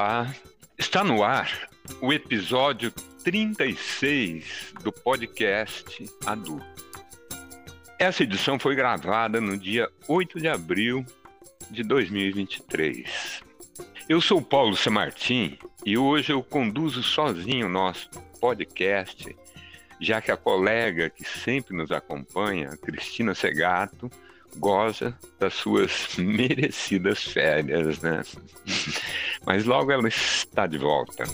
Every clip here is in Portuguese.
Olá, está no ar o episódio 36 do podcast Adu. Essa edição foi gravada no dia 8 de abril de 2023. Eu sou Paulo Semartim e hoje eu conduzo sozinho o nosso podcast, já que a colega que sempre nos acompanha, Cristina Segato, goza das suas merecidas férias, né? Mas logo ela está de volta.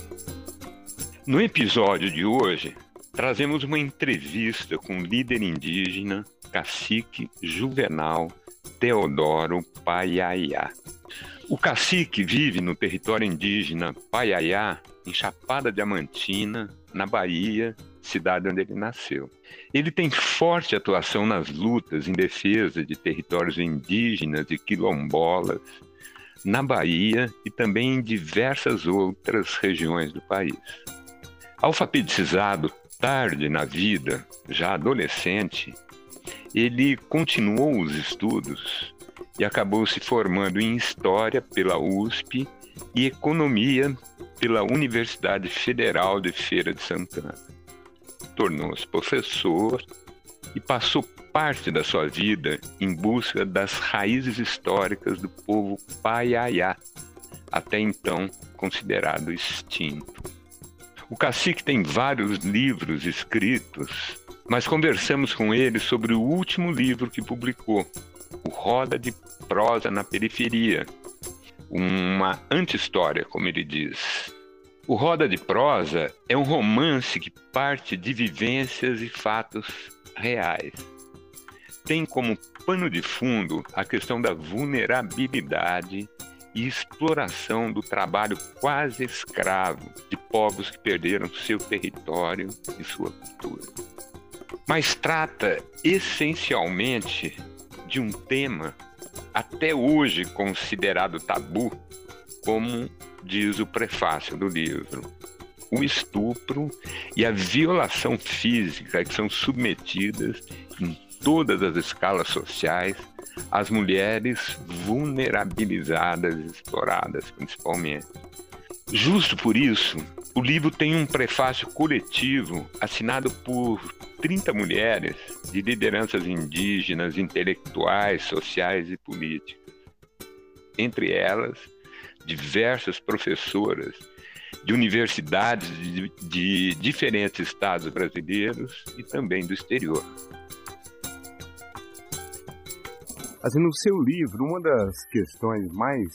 No episódio de hoje, trazemos uma entrevista com o líder indígena, cacique Juvenal Teodoro Paiaiá. O cacique vive no território indígena Paiaiá, em Chapada Diamantina, na Bahia, cidade onde ele nasceu. Ele tem forte atuação nas lutas em defesa de territórios indígenas e quilombolas na Bahia e também em diversas outras regiões do país. Alfabetizado tarde na vida, já adolescente, ele continuou os estudos e acabou se formando em História pela USP e Economia pela Universidade Federal de Feira de Santana tornou-se professor e passou parte da sua vida em busca das raízes históricas do povo Paiaiá, até então considerado extinto. O cacique tem vários livros escritos, mas conversamos com ele sobre o último livro que publicou, O Roda de Prosa na Periferia, uma anti-história, como ele diz, o Roda de Prosa é um romance que parte de vivências e fatos reais. Tem como pano de fundo a questão da vulnerabilidade e exploração do trabalho quase escravo de povos que perderam seu território e sua cultura. Mas trata essencialmente de um tema até hoje considerado tabu, como diz o prefácio do livro. O estupro e a violação física que são submetidas em todas as escalas sociais às mulheres vulnerabilizadas e exploradas, principalmente. Justo por isso, o livro tem um prefácio coletivo assinado por 30 mulheres de lideranças indígenas, intelectuais, sociais e políticas. Entre elas, diversas professoras de universidades de, de diferentes estados brasileiros e também do exterior. Assim, no seu livro, uma das questões mais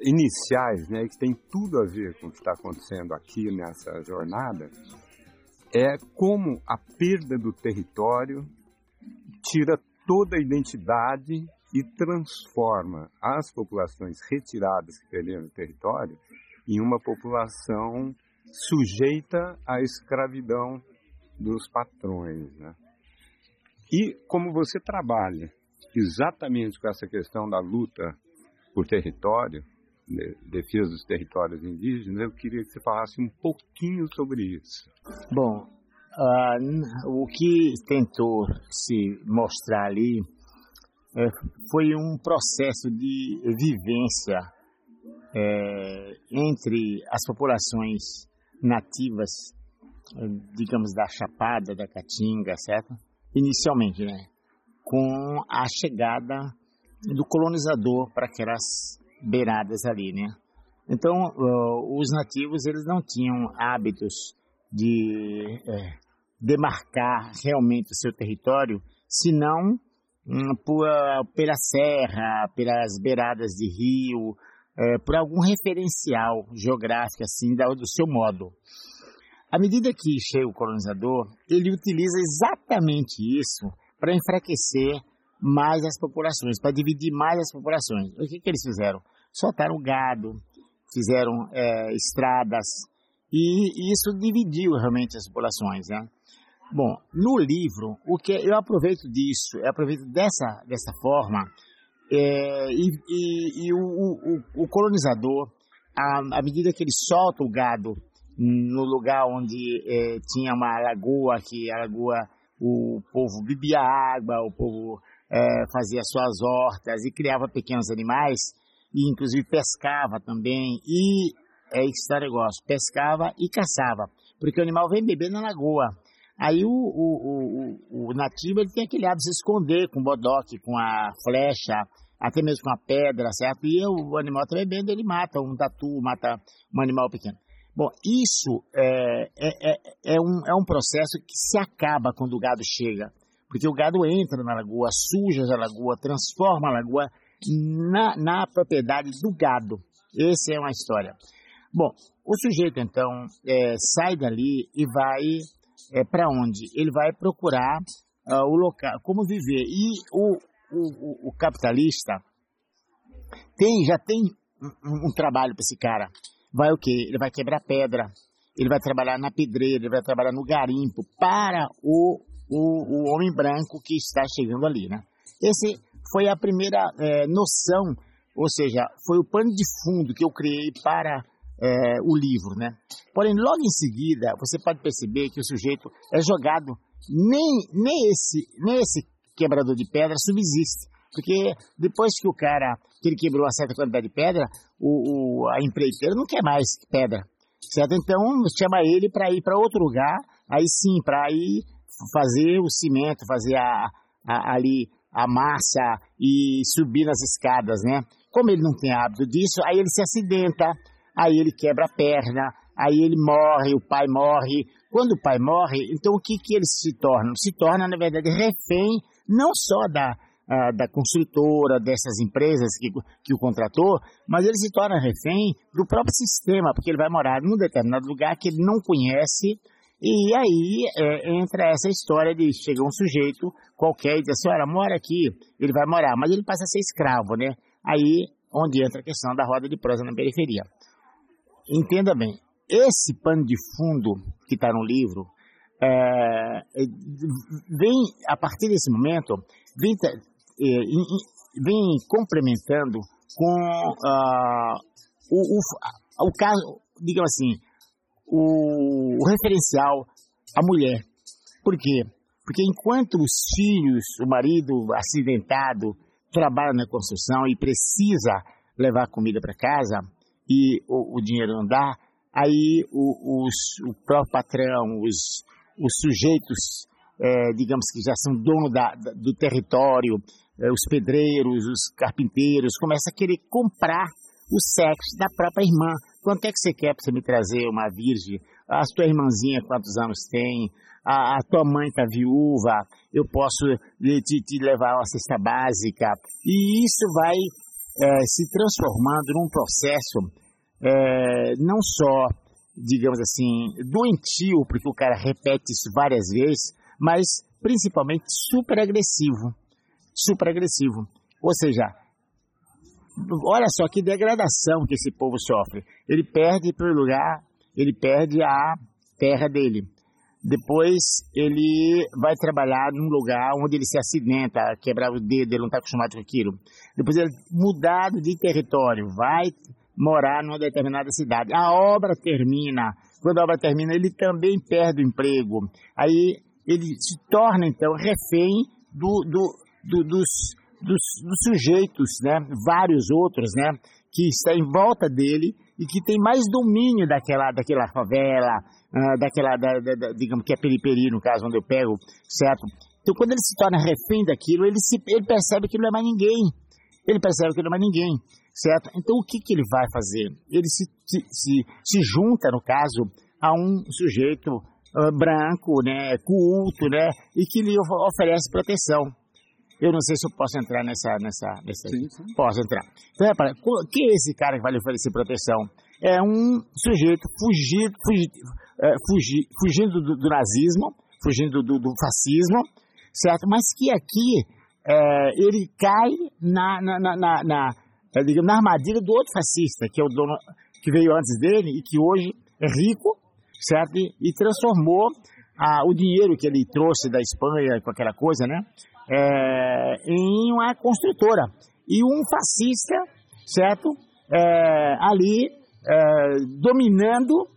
iniciais, né, que tem tudo a ver com o que está acontecendo aqui nessa jornada, é como a perda do território tira toda a identidade e transforma as populações retiradas que perderam o território em uma população sujeita à escravidão dos patrões. Né? E como você trabalha exatamente com essa questão da luta por território, defesa dos territórios indígenas, eu queria que você falasse um pouquinho sobre isso. Bom, uh, o que tentou se mostrar ali é, foi um processo de vivência é, entre as populações nativas, é, digamos, da Chapada, da Caatinga, certo? Inicialmente, né? Com a chegada do colonizador para aquelas beiradas ali, né? Então, os nativos, eles não tinham hábitos de é, demarcar realmente o seu território, senão por, pela serra, pelas beiradas de rio, é, por algum referencial geográfico assim do seu modo. À medida que chega o colonizador, ele utiliza exatamente isso para enfraquecer mais as populações, para dividir mais as populações. O que, que eles fizeram? Soltaram gado, fizeram é, estradas, e isso dividiu realmente as populações. Né? Bom, no livro, o que eu aproveito disso, eu aproveito dessa, dessa forma, é, e, e, e o, o, o, colonizador, à, à, medida que ele solta o gado no lugar onde é, tinha uma lagoa, que a lagoa o povo bebia água, o povo é, fazia suas hortas e criava pequenos animais, e inclusive pescava também, e é o negócio, pescava e caçava, porque o animal vem beber na lagoa. Aí o, o, o, o nativo ele tem aquele hábito de se esconder com o bodoque, com a flecha, até mesmo com a pedra, certo? E o animal está bebendo, ele mata um tatu, mata um animal pequeno. Bom, isso é, é, é, é, um, é um processo que se acaba quando o gado chega. Porque o gado entra na lagoa, suja a lagoa, transforma a lagoa na, na propriedade do gado. Essa é uma história. Bom, o sujeito então é, sai dali e vai é, para onde? Ele vai procurar uh, o local, como viver. E o, o, o, capitalista tem, já tem um, um trabalho para esse cara. Vai o quê? Ele vai quebrar pedra, ele vai trabalhar na pedreira, ele vai trabalhar no garimpo para o, o, o homem branco que está chegando ali, né? Esse foi a primeira é, noção, ou seja, foi o pano de fundo que eu criei para é, o livro, né? Porém, logo em seguida, você pode perceber que o sujeito é jogado, nem, nem, esse, nem esse quebrador de pedra subsiste. Porque depois que o cara, que ele quebrou uma certa quantidade de pedra, o, o a empreiteira não quer mais pedra, certo? Então, chama ele para ir para outro lugar, aí sim, para ir fazer o cimento, fazer a, a, ali a massa e subir nas escadas, né? Como ele não tem hábito disso, aí ele se acidenta, aí ele quebra a perna, aí ele morre, o pai morre. Quando o pai morre, então o que, que ele se torna? Se torna, na verdade, refém não só da, uh, da construtora, dessas empresas que, que o contratou, mas ele se torna refém do próprio sistema, porque ele vai morar num determinado lugar que ele não conhece, e aí é, entra essa história de chega um sujeito qualquer e diz assim, olha, mora aqui, ele vai morar, mas ele passa a ser escravo, né? Aí onde entra a questão da roda de prosa na periferia. Entenda bem, esse pano de fundo que está no livro é, vem, a partir desse momento, vem, é, vem complementando com uh, o, o, o caso, digamos assim, o, o referencial à mulher. Por quê? Porque enquanto os filhos, o marido acidentado, trabalha na construção e precisa levar comida para casa, e o, o dinheiro não dá, aí o, os, o próprio patrão, os, os sujeitos, é, digamos que já são dono da, da, do território, é, os pedreiros, os carpinteiros, começam a querer comprar o sexo da própria irmã. Quanto é que você quer para você me trazer uma virgem? A sua irmãzinha quantos anos tem? A, a tua mãe está viúva? Eu posso te, te levar uma cesta básica? E isso vai é, se transformando num processo é, não só, digamos assim, doentio, porque o cara repete isso várias vezes, mas principalmente super agressivo. Super agressivo. Ou seja, olha só que degradação que esse povo sofre. Ele perde, por lugar, ele perde a terra dele. Depois ele vai trabalhar num lugar onde ele se acidenta, quebrar o dedo, ele não está acostumado com aquilo. Depois ele mudado de território, vai morar numa determinada cidade. A obra termina. Quando a obra termina, ele também perde o emprego. Aí ele se torna então refém do, do, do, dos, dos, dos, sujeitos, né? Vários outros, né? Que está em volta dele e que tem mais domínio daquela, daquela favela, uh, daquela, da, da, digamos que é periferia, no caso, onde eu pego, certo? Então, quando ele se torna refém daquilo, ele, se, ele percebe que não é mais ninguém. Ele percebe que não é mais ninguém, certo? Então, o que, que ele vai fazer? Ele se, se, se, se junta, no caso, a um sujeito uh, branco, né, culto, né, e que lhe oferece proteção. Eu não sei se eu posso entrar nessa. nessa, nessa sim, sim. Posso entrar. Então, repara, que é esse cara que vai lhe oferecer proteção? É um sujeito fugido, fugido, é, fugi, fugindo do, do, nazismo, fugindo do, do, fascismo, certo? Mas que aqui é, ele cai na, na, na, na, na, é, digamos, na armadilha do outro fascista, que é o dono que veio antes dele e que hoje é rico, certo? E, e transformou a, o dinheiro que ele trouxe da Espanha com aquela coisa, né? É, em uma construtora. E um fascista, certo? É, ali é, dominando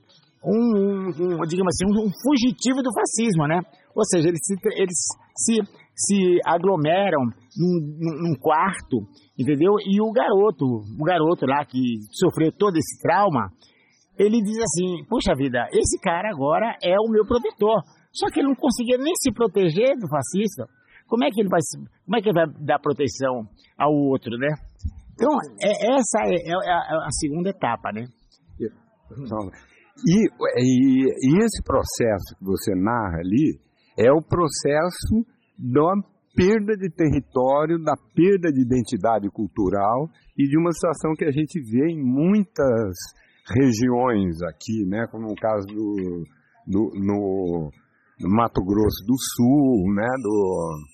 um, um, digamos assim, um, fugitivo do fascismo, né? Ou seja, ele se, ele se, se aglomeram num, num, quarto, entendeu? E o garoto, o garoto lá que sofreu todo esse trauma, ele diz assim: Puxa vida, esse cara agora é o meu protetor. Só que ele não conseguia nem se proteger do fascista. Como é que ele vai, como é que vai dar proteção ao outro, né? Então, é, essa é, é, é, a, segunda etapa, né? E, e, e esse processo que você narra ali é o processo da perda de território, da perda de identidade cultural e de uma situação que a gente vê em muitas regiões aqui, né, como no caso do, do no, no Mato Grosso do Sul, né, do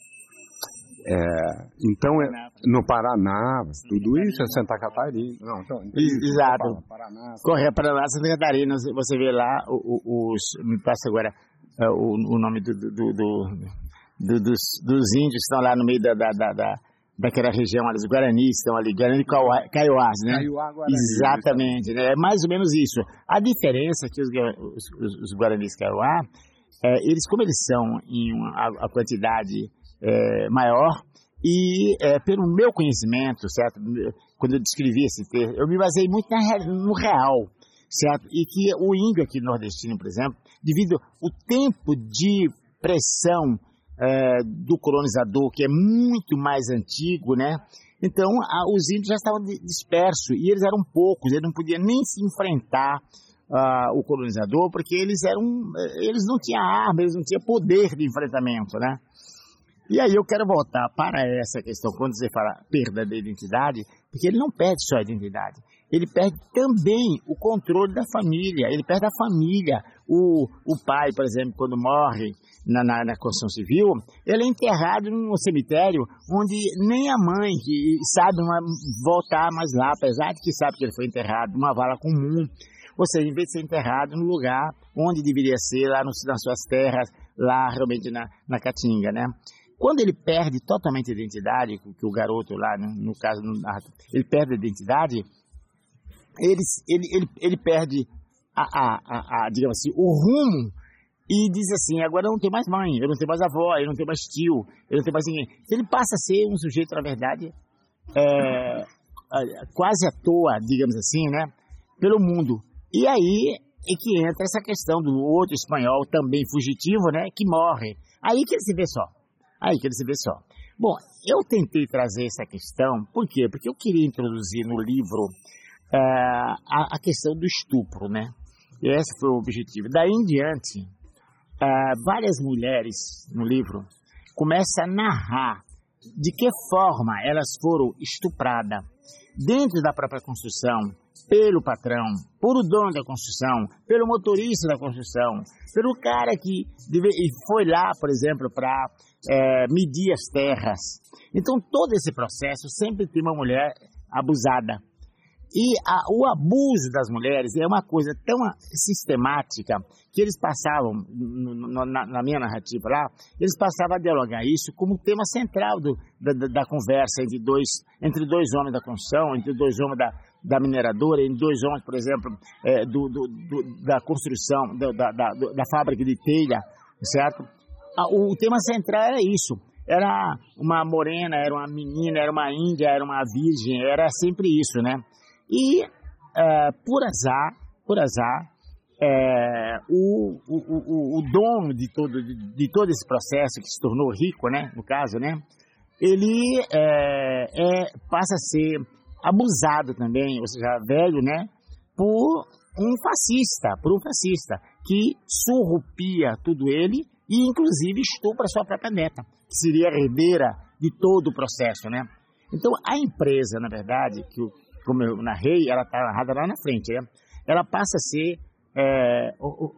é, então, é, no Paraná, tudo isso é Santa Catarina. Não, então, Exato. Paraná, Correia, Paraná, Santa Catarina, você vê lá os. Me passa agora uh, o, o, nome do, do, do, do, dos, dos índios que estão lá no meio da, da, da, da daquela região, os Guaranis estão ali, Guarani Kaiowás, né? Caiuá, Guarani, Exatamente, né? é mais ou menos isso. A diferença é que os, os, os Guaranis Kaiowá, é, eles, como eles são em uma, a, a quantidade é, maior, e é, pelo meu conhecimento, certo? Quando eu descrevi esse texto, eu me baseei muito na, no real, certo? E que o índio aqui nordestino, por exemplo, devido ao tempo de pressão é, do colonizador, que é muito mais antigo, né? Então, a, os índios já estavam dispersos e eles eram poucos, eles não podiam nem se enfrentar uh, o colonizador, porque eles eram, eles não tinham arma, eles não tinham poder de enfrentamento, né? E aí eu quero voltar para essa questão, quando você fala perda da identidade, porque ele não perde só a identidade, ele perde também o controle da família, ele perde a família. O, o pai, por exemplo, quando morre na, na, na construção civil, ele é enterrado num cemitério onde nem a mãe que sabe uma, voltar mais lá, apesar de que sabe que ele foi enterrado numa vala comum. Ou seja, em vez de ser enterrado no lugar onde deveria ser, lá no, nas suas terras, lá realmente na, na Caatinga, né? Quando ele perde totalmente a identidade, que o garoto lá, no, no caso, ele perde a identidade, ele, ele, ele, ele perde a, a, a, a, digamos assim, o rumo e diz assim, agora eu não tenho mais mãe, eu não tenho mais avó, eu não tenho mais tio, eu não tenho mais ninguém. Ele passa a ser um sujeito, na verdade, é, quase à toa, digamos assim, né, pelo mundo. E aí é que entra essa questão do outro espanhol, também fugitivo, né, que morre. Aí que ele se vê só. Aí que ele se vê só. Bom, eu tentei trazer essa questão, por quê? Porque eu queria introduzir no livro uh, a, a, questão do estupro, né? E esse foi o objetivo. Daí em diante, uh, várias mulheres no livro começam a narrar de que forma elas foram estupradas dentro da própria construção, pelo patrão, por o dono da construção, pelo motorista da construção, pelo cara que foi lá, por exemplo, para é, medir as terras. Então, todo esse processo sempre tem uma mulher abusada. E a, o abuso das mulheres é uma coisa tão sistemática que eles passavam, no, na, na, minha narrativa lá, eles passavam a dialogar isso como tema central do, da, da, conversa entre dois, entre dois homens da construção, entre dois homens da, da mineradora, entre dois homens, por exemplo, é, do, do, da construção, da, da, da fábrica de telha, certo? O tema central era isso. Era uma morena, era uma menina, era uma índia, era uma virgem, era sempre isso, né? E, é, por azar, por azar, é, o, o, o, o, dono de todo, de, de, todo esse processo, que se tornou rico, né, no caso, né, ele é, é, passa a ser abusado também, ou seja, velho, né, por um fascista, por um fascista, que surrupia tudo ele e, inclusive, estupra sua própria neta, que seria herdeira de todo o processo, né. Então, a empresa, na verdade, que como eu narrei, ela está narrada lá na frente, né? ela passa a ser é, o, o,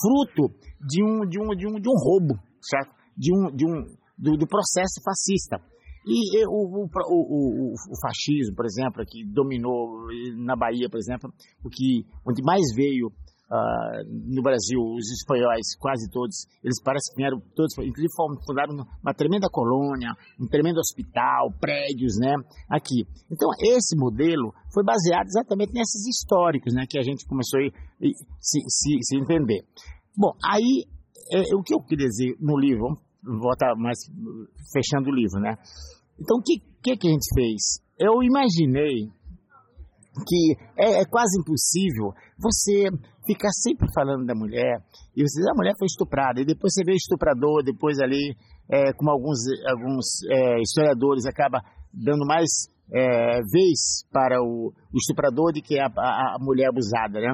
fruto de um, de, um, de, um, de um roubo, certo? De um, de um, do, do processo fascista. E, e o, o, o, o, fascismo, por exemplo, que dominou na Bahia, por exemplo, o que, onde mais veio Uh, no Brasil, os espanhóis, quase todos, eles parecem que vieram todos, inclusive fundaram uma tremenda colônia, um tremendo hospital, prédios, né, aqui. Então, esse modelo foi baseado exatamente nesses históricos, né, que a gente começou a se, se, se entender. Bom, aí, é, o que eu queria dizer no livro, voltar mais fechando o livro, né? Então, o que, que, que a gente fez? Eu imaginei que é, é, quase impossível você ficar sempre falando da mulher e você diz, a mulher foi estuprada e depois você vê estuprador, depois ali, é, como alguns, alguns é, historiadores acaba dando mais é, vez para o, o, estuprador do que a, a, a, mulher abusada, né?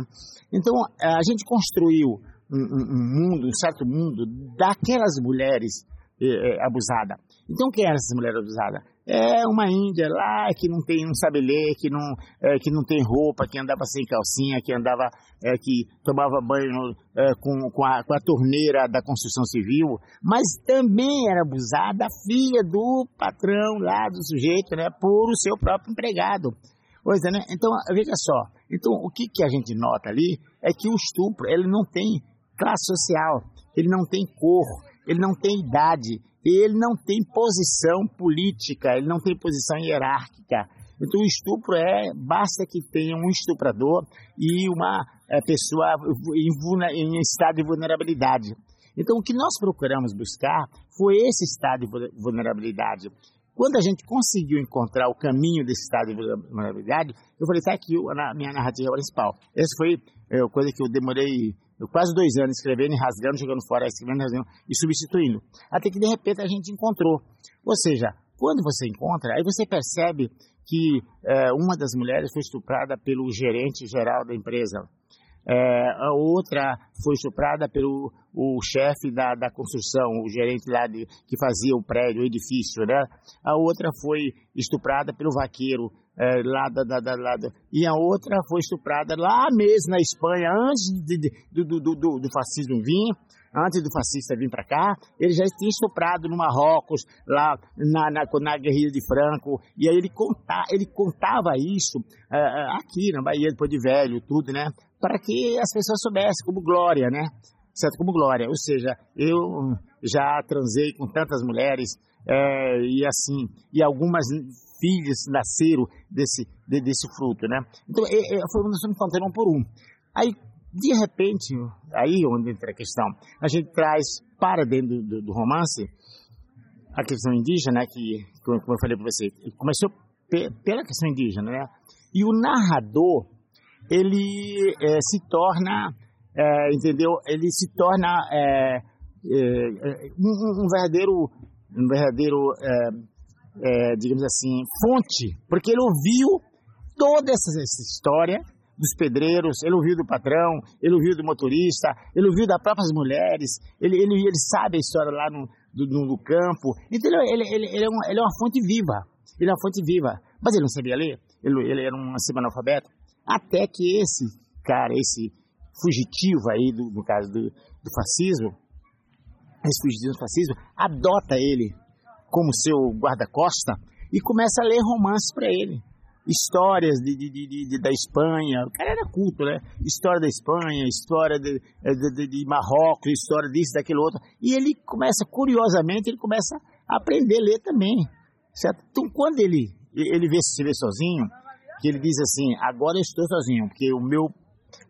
Então a gente construiu um, um, mundo, um certo mundo daquelas mulheres é, abusada. Então, quem era essa mulher abusada? É uma índia lá que não tem, não sabe ler, que não, é, que não tem roupa, que andava sem calcinha, que andava, é, que tomava banho é, com, com, a, com a torneira da construção civil, mas também era abusada a filha do patrão lá, do sujeito, né, por o seu próprio empregado. Pois é, né? Então, veja só. Então, o que, que a gente nota ali é que o estupro, ele não tem classe social, ele não tem cor, ele não tem idade, ele não tem posição política, ele não tem posição hierárquica. Então o estupro é, basta que tenha um estuprador e uma é, pessoa em, em estado de vulnerabilidade. Então o que nós procuramos buscar foi esse estado de vulnerabilidade. Quando a gente conseguiu encontrar o caminho desse estado de vulnerabilidade, eu falei, está aqui a minha narrativa principal. Essa foi a é, coisa que eu demorei quase dois anos escrevendo, rasgando, jogando fora, escrevendo, rasgando e substituindo. Até que de repente a gente encontrou. Ou seja, quando você encontra, aí você percebe que é, uma das mulheres foi estuprada pelo gerente geral da empresa. É, a outra foi estuprada pelo o chefe da, da construção, o gerente lá de, que fazia o prédio, o edifício, né? A outra foi estuprada pelo vaqueiro é, lá da, da, da, lá e a outra foi estuprada lá mesmo na Espanha, antes de, de, do, do, do, do fascismo vir, antes do fascista vir para cá, ele já tinha estuprado no Marrocos, lá na, na, na guerrilha de Franco, e aí ele, conta, ele contava isso uh, aqui na Bahia, depois de velho, tudo, né? Para que as pessoas soubessem, como glória, né? Certo? Como glória. Ou seja, eu já transei com tantas mulheres, é, e assim, e algumas filhas nasceram desse, de, desse fruto, né? Então, é, é, foi estamos contando um por um. Aí de repente, aí onde entra a questão, a gente traz para dentro do, do romance a questão indígena, que, como eu falei para você, começou pela questão indígena, né? E o narrador, ele é, se torna, é, entendeu? Ele se torna é, um, um, verdadeiro, um verdadeiro, digamos assim, fonte, porque ele ouviu toda essa, essa história dos pedreiros, ele ouviu do patrão, ele ouviu do motorista, ele ouviu das próprias mulheres, ele, ele, ele sabe a história lá no, do, no, campo. Então ele, ele, ele, é uma, ele é uma fonte viva, ele é uma fonte viva. Mas ele não sabia ler, ele, ele era um semi-analfabeto. Até que esse cara, esse fugitivo aí, do, no caso do, do fascismo, esse fugitivo do fascismo, adota ele como seu guarda-costa e começa a ler romances para ele histórias de, de, de, da Espanha. O cara era culto, né? História da Espanha, história de, de, Marrocos, história disso, daquele outro. E ele começa, curiosamente, ele começa a aprender a ler também. Certo? Então, quando ele, ele vê se vê sozinho, que ele diz assim, agora estou sozinho, porque o meu,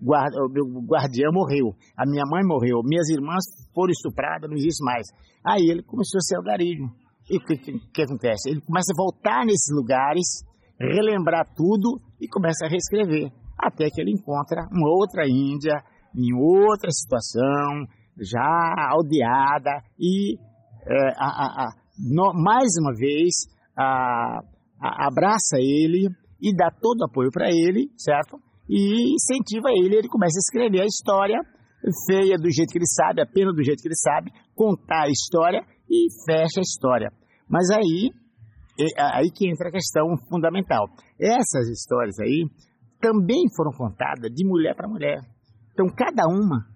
guarda, o meu guardião morreu, a minha mãe morreu, minhas irmãs foram estupradas, não existe mais. Aí ele começou a ser algarismo. E o que, que, que acontece? Ele começa a voltar nesses lugares relembrar tudo e começa a reescrever. Até que ele encontra uma outra Índia, em outra situação, já aldeada, e é, a, a, a, no, mais uma vez abraça ele e dá todo apoio para ele, certo? E incentiva ele, ele começa a escrever a história feia do jeito que ele sabe, apenas do jeito que ele sabe, contar a história e fecha a história. Mas aí aí que entra a questão fundamental. Essas histórias aí também foram contadas de mulher para mulher. Então, cada uma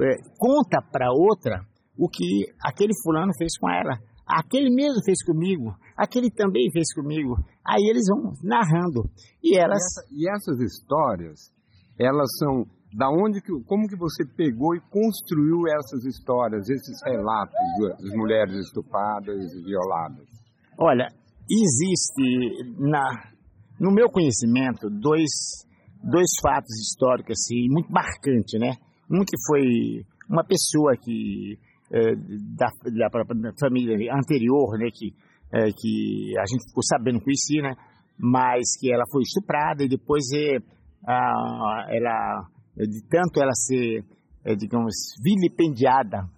é, conta para outra o que aquele fulano fez com ela. Aquele mesmo fez comigo, aquele também fez comigo. Aí eles vão narrando. E elas. E, essa, e essas histórias, elas são da onde que, como que você pegou e construiu essas histórias, esses relatos das mulheres estupradas e violadas? Olha, existe na, no meu conhecimento dois, dois fatos históricos assim, muito marcantes, né? Um que foi uma pessoa que é, da, da, da, família anterior, né, que, é, que a gente ficou sabendo, conhecia, né, mas que ela foi estuprada e depois é, a, ela, de tanto ela ser, é, digamos, vilipendiada,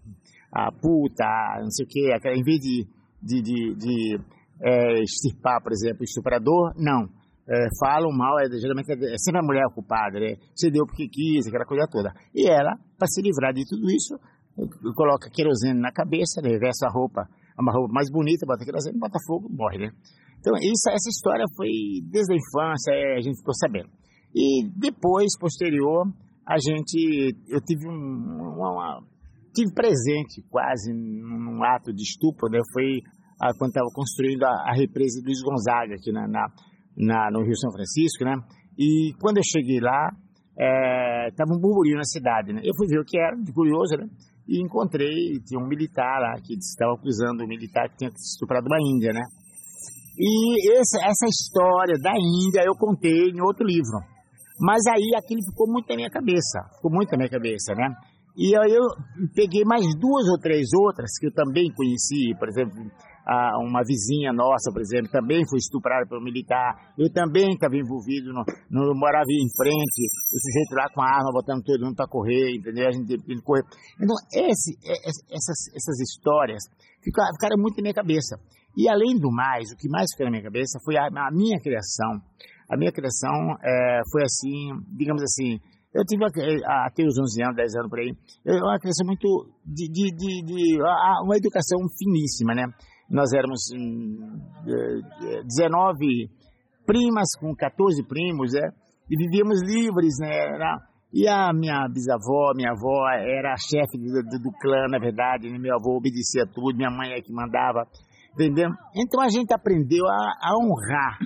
a puta, não sei o quê, em vez de, de, de, de é, extirpar, por exemplo, o estuprador, não. É, falam mal, é, geralmente é sempre a mulher culpada, né? Você deu porque quis, aquela coisa toda. E ela, para se livrar de tudo isso, coloca querosene na cabeça, veste a roupa, uma roupa mais bonita, bota querosene, bota fogo, morre, né? Então, isso, essa história foi desde a infância, é, a gente ficou sabendo. E depois, posterior, a gente, eu tive um, uma, uma, tive presente quase num ato de estupro, né? Foi a, quando estava construindo a, a, represa Luiz Gonzaga aqui na, na, na, no Rio São Francisco, né? E quando eu cheguei lá, estava é, um burburinho na cidade, né? Eu fui ver o que era, de curioso, né? E encontrei, tinha um militar lá que estava acusando o militar que tinha estuprado uma índia, né? E essa, essa história da Índia eu contei em outro livro. Mas aí aquilo ficou muito na minha cabeça, ficou muito na minha cabeça, né? E aí eu peguei mais duas ou três outras que eu também conheci, por exemplo, uma vizinha nossa, por exemplo, também foi estuprada pelo militar. Eu também estava envolvido, no, no, morava em frente, o sujeito lá com a arma botando todo mundo para correr, entendeu? A gente teve correr. Então, esse, essas, essas histórias ficaram, ficaram muito na minha cabeça. E além do mais, o que mais ficou na minha cabeça foi a, a minha criação. A minha criação é, foi assim, digamos assim, eu tive até os 11 anos, 10 anos por aí, uma criação muito de, de, de, de, uma educação finíssima, né? Nós éramos 19 hum, primas com 14 primos, né? E vivíamos livres, né? E a minha bisavó, minha avó, era a chefe do, do, do, clã, na verdade, né? meu avô obedecia tudo, minha mãe é que mandava, entendeu? Então a gente aprendeu a, a honrar,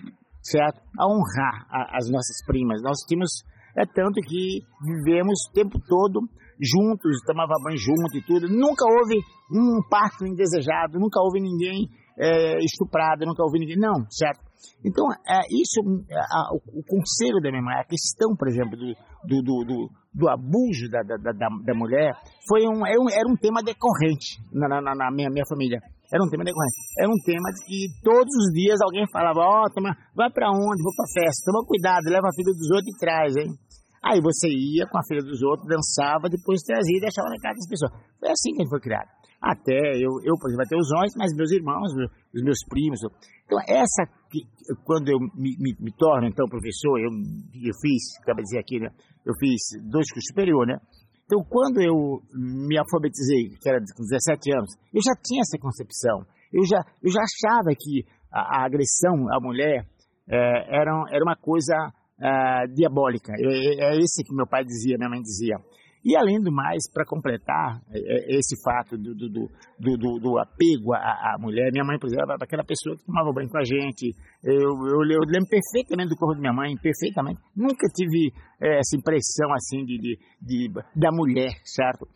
certo? A honrar a, as nossas primas. Nós tínhamos, é tanto que vivemos o tempo todo juntos, tomava banho junto e tudo. Nunca houve um parto indesejado, nunca houve ninguém é, estuprado, nunca houve ninguém. Não, certo? Então, é, isso, é, a, o, conselho da minha mãe, a questão, por exemplo, do, do, do, do, do abuso da, da, da, da, mulher, foi era, um, era um tema decorrente na, na, na minha, minha família. Era um tema decorrente. Era um tema de que todos os dias alguém falava: Ó, oh, vai para onde? Vou para festa. Toma cuidado, leva a filha dos outros e traz, hein? Aí você ia com a filha dos outros, dançava, depois trazia e deixava na casa das pessoas. Foi assim que a gente foi criado. Até eu, eu por exemplo, até os homens, mas meus irmãos, os meus primos. Então, essa, quando eu me, me, me torno, então, professor, eu, eu fiz, acaba de dizer aqui, né? Eu fiz dois cursos superior, né? Então, quando eu me alfabetizei, que era com 17 anos, eu já tinha essa concepção. Eu já, eu já achava que a, a agressão à mulher é, era, era uma coisa uh, diabólica. É, é esse que meu pai dizia, minha mãe dizia. E além do mais, para completar é, é, esse fato do, do, do, do, do apego à, à, mulher, minha mãe, por exemplo, era aquela pessoa que tomava banho com a gente. Eu, eu, eu lembro perfeitamente do corpo da minha mãe, perfeitamente. Nunca tive é, essa impressão assim de, de, de, da mulher, certo?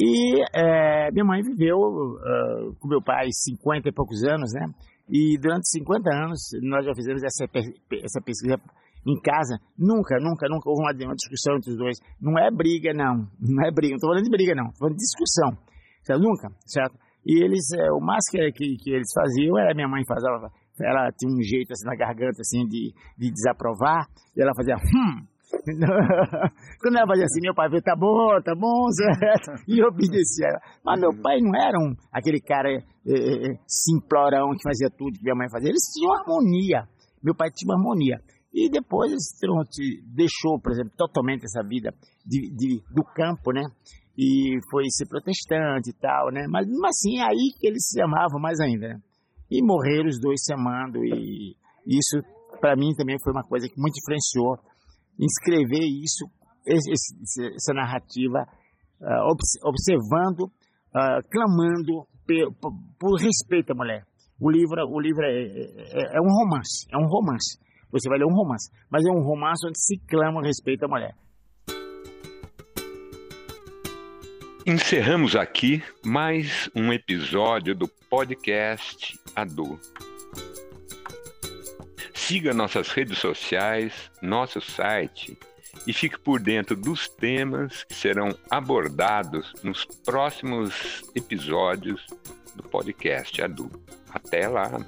E é, minha mãe viveu uh, com meu pai 50 e poucos anos, né? E durante 50 anos nós já fizemos essa, essa pesquisa em casa, nunca, nunca, nunca houve uma, discussão entre os dois. Não é briga, não. Não é briga. Não estou falando de briga, não. Estou falando de discussão. Certo? Nunca, certo? E eles, é, o mais que, que, que, eles faziam era minha mãe fazia, ela tinha um jeito assim na garganta assim de, de desaprovar, e ela fazia hum. Quando ela fazia assim, meu pai falou, tá bom, tá bom, certo? E obedecia. Mas meu pai não era um, aquele cara é, é, simplorão que fazia tudo que minha mãe fazia. Eles tinham harmonia. Meu pai tinha uma harmonia. E depois deixou, por exemplo, totalmente essa vida de, de, do campo, né? E foi ser protestante e tal, né? Mas mesmo assim, é aí que eles se amavam mais ainda, né? E morreram os dois se amando. E isso, para mim, também foi uma coisa que muito influenciou escrever isso, esse, essa narrativa, uh, observando, uh, clamando por, por, respeito à mulher. O livro, o livro é, é, é um romance, é um romance você vai ler um romance. Mas é um romance onde se clama a respeito à mulher. Encerramos aqui mais um episódio do podcast Adu. Siga nossas redes sociais, nosso site e fique por dentro dos temas que serão abordados nos próximos episódios do podcast adulto. Até lá!